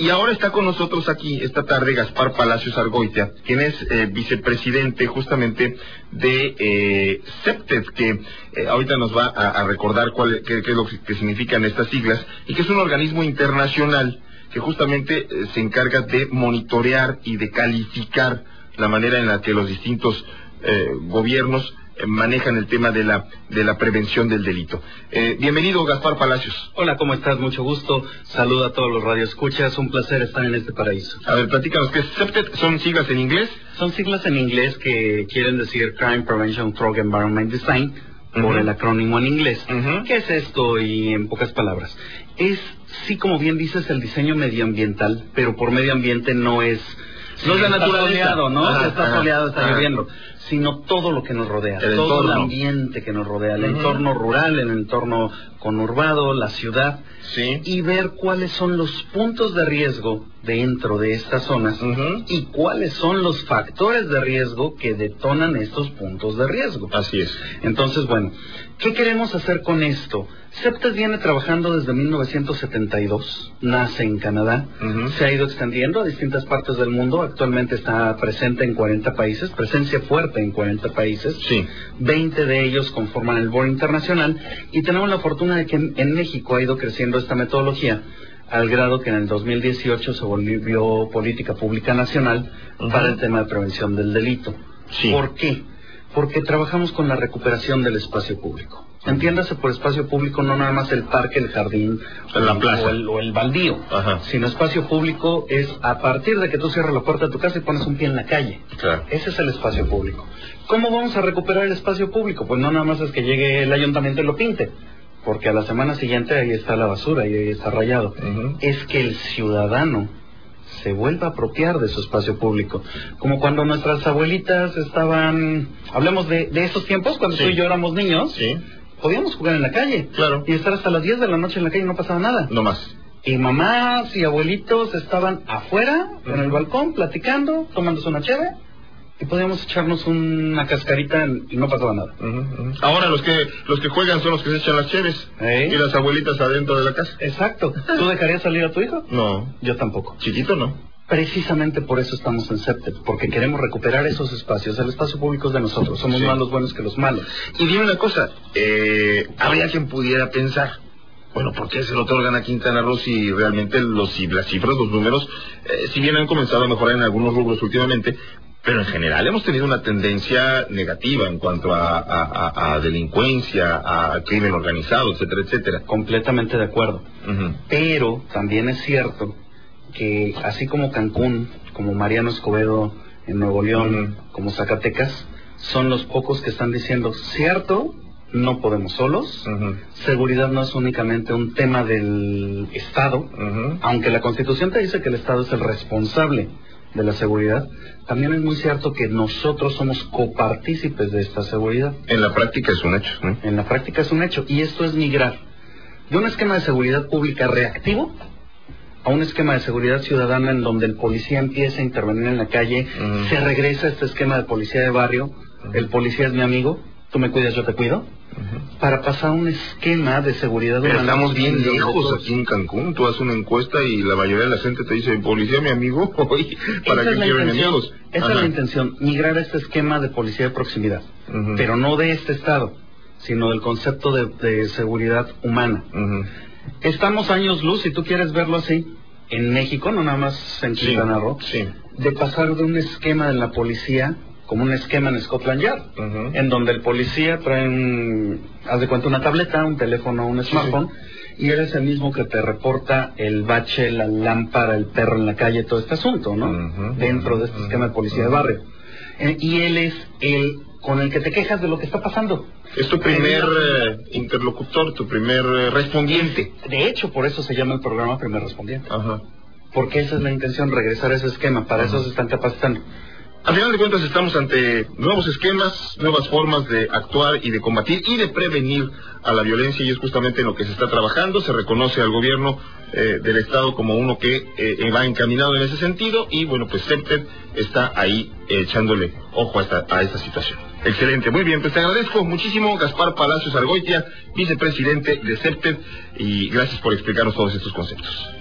Y ahora está con nosotros aquí esta tarde Gaspar Palacios Argoitia, quien es eh, vicepresidente justamente de eh, CEPTED, que eh, ahorita nos va a, recordar cuál, qué, es lo que, significan estas siglas, y que es un organismo internacional que justamente se encarga de monitorear y de calificar la manera en la que los distintos gobiernos manejan el tema de la, de la prevención del delito. Eh, bienvenido, Gaspar Palacios. Hola, ¿cómo estás? Mucho gusto. Saludo a todos los radioescuchas. Un placer estar en este paraíso. A ver, platícanos, ¿qué es CEPTED? ¿Son siglas en inglés? Son siglas en inglés que quieren decir Crime Prevention Drug Environment Design, por el acrónimo en inglés. ¿Qué es esto? Y en pocas palabras. Es, sí, como bien dices, el diseño medioambiental, pero por medio ambiente no es no es la naturaleza, ¿no? está soleado, está lloviendo sino todo lo que nos rodea, todo el ambiente que nos rodea, el entorno rural, el entorno conurbado, la ciudad, y ver cuáles son los puntos de riesgo dentro de estas zonas y cuáles son los factores de riesgo que detonan estos puntos de riesgo. Así es. Entonces, bueno, ¿qué queremos hacer con esto? CEPTES viene trabajando desde 1972, nace en Canadá, se ha ido extendiendo a distintas partes del mundo, actualmente está presente en 40 países, presencia fuerte en 40 países, sí. 20 de ellos conforman el Board Internacional y tenemos la fortuna de que en, México ha ido creciendo esta metodología al grado que en el 2018 se volvió política pública nacional para el tema de prevención del delito. ¿Por qué? Porque trabajamos con la recuperación del espacio público. Entiéndase por espacio público no nada más el parque, el jardín la plaza. O, el, baldío, sino espacio público es a partir de que tú cierras la puerta de tu casa y pones un pie en la calle. Ese es el espacio público. ¿Cómo vamos a recuperar el espacio público? Pues no nada más es que llegue el ayuntamiento y lo pinte, porque a la semana siguiente ahí está la basura y ahí está rayado. Es que el ciudadano se vuelva a apropiar de su espacio público. Como cuando nuestras abuelitas estaban, hablemos de, de esos tiempos, cuando tú y yo éramos niños. Sí podíamos jugar en la calle. Claro. Y estar hasta las 10 de la noche en la calle y no pasaba nada. No más. Y mamás y abuelitos estaban afuera, en el balcón, platicando, tomándose una cheve, y podíamos echarnos una cascarita y no pasaba nada. Ahora los que los que juegan son los que se echan las cheves y las abuelitas adentro de la casa. Exacto. ¿Tú dejarías salir a tu hijo? No. Yo tampoco. Chiquito no. Precisamente por eso estamos en CEPTED, porque queremos recuperar esos espacios. El espacio público es de nosotros, somos más los buenos que los malos. Y dime una cosa, eh, habría quien pudiera pensar, bueno, ¿por qué se lo otorgan a Quintana Roo si realmente los, las cifras, los números, eh, si bien han comenzado a mejorar en algunos rubros últimamente, pero en general hemos tenido una tendencia negativa en cuanto a, delincuencia, a crimen organizado, etcétera, etcétera. Completamente de acuerdo. Pero también es cierto que así como Cancún, como Mariano Escobedo en Nuevo León, como Zacatecas, son los pocos que están diciendo, cierto, no podemos solos, seguridad no es únicamente un tema del Estado, aunque la Constitución te dice que el Estado es el responsable de la seguridad, también es muy cierto que nosotros somos copartícipes de esta seguridad. En la práctica es un hecho. En la práctica es un hecho, y esto es migrar de un esquema de seguridad pública reactivo a un esquema de seguridad ciudadana en donde el policía empieza a intervenir en la calle, se regresa a este esquema de policía de barrio, el policía es mi amigo, tú me cuidas, yo te cuido, para pasar a un esquema de seguridad Pero estamos bien lejos aquí en Cancún, tú haces una encuesta y la mayoría de la gente te dice, policía mi amigo, ¿para quieren enemigos? Esa es la intención, migrar a este esquema de policía de proximidad, pero no de este estado, sino del concepto de, seguridad humana. Estamos años luz, si tú quieres verlo así, en México, no nada más en Quintana Roo, de pasar de un esquema de la policía como un esquema en Scotland Yard, en donde el policía trae un, haz de cuenta una tableta, un teléfono, un smartphone, y eres el mismo que te reporta el bache, la lámpara, el perro en la calle, todo este asunto, ¿no? Dentro de este esquema de policía de barrio. Eh, y él es el con el que te quejas de lo que está pasando. Es tu primer eh, interlocutor, tu primer eh, respondiente. De hecho, por eso se llama el programa Primer Respondiente. Ajá. Porque esa es la intención, regresar a ese esquema. Para eso se están capacitando. Al final de cuentas estamos ante nuevos esquemas, nuevas formas de actuar y de combatir y de prevenir a la violencia y es justamente en lo que se está trabajando. Se reconoce al gobierno eh, del Estado como uno que va encaminado en ese sentido y bueno, pues CEPTED está ahí echándole ojo a esta, a esta situación. Excelente, muy bien, pues te agradezco muchísimo, Gaspar Palacios Argoitia, vicepresidente de CEPTED, y gracias por explicarnos todos estos conceptos.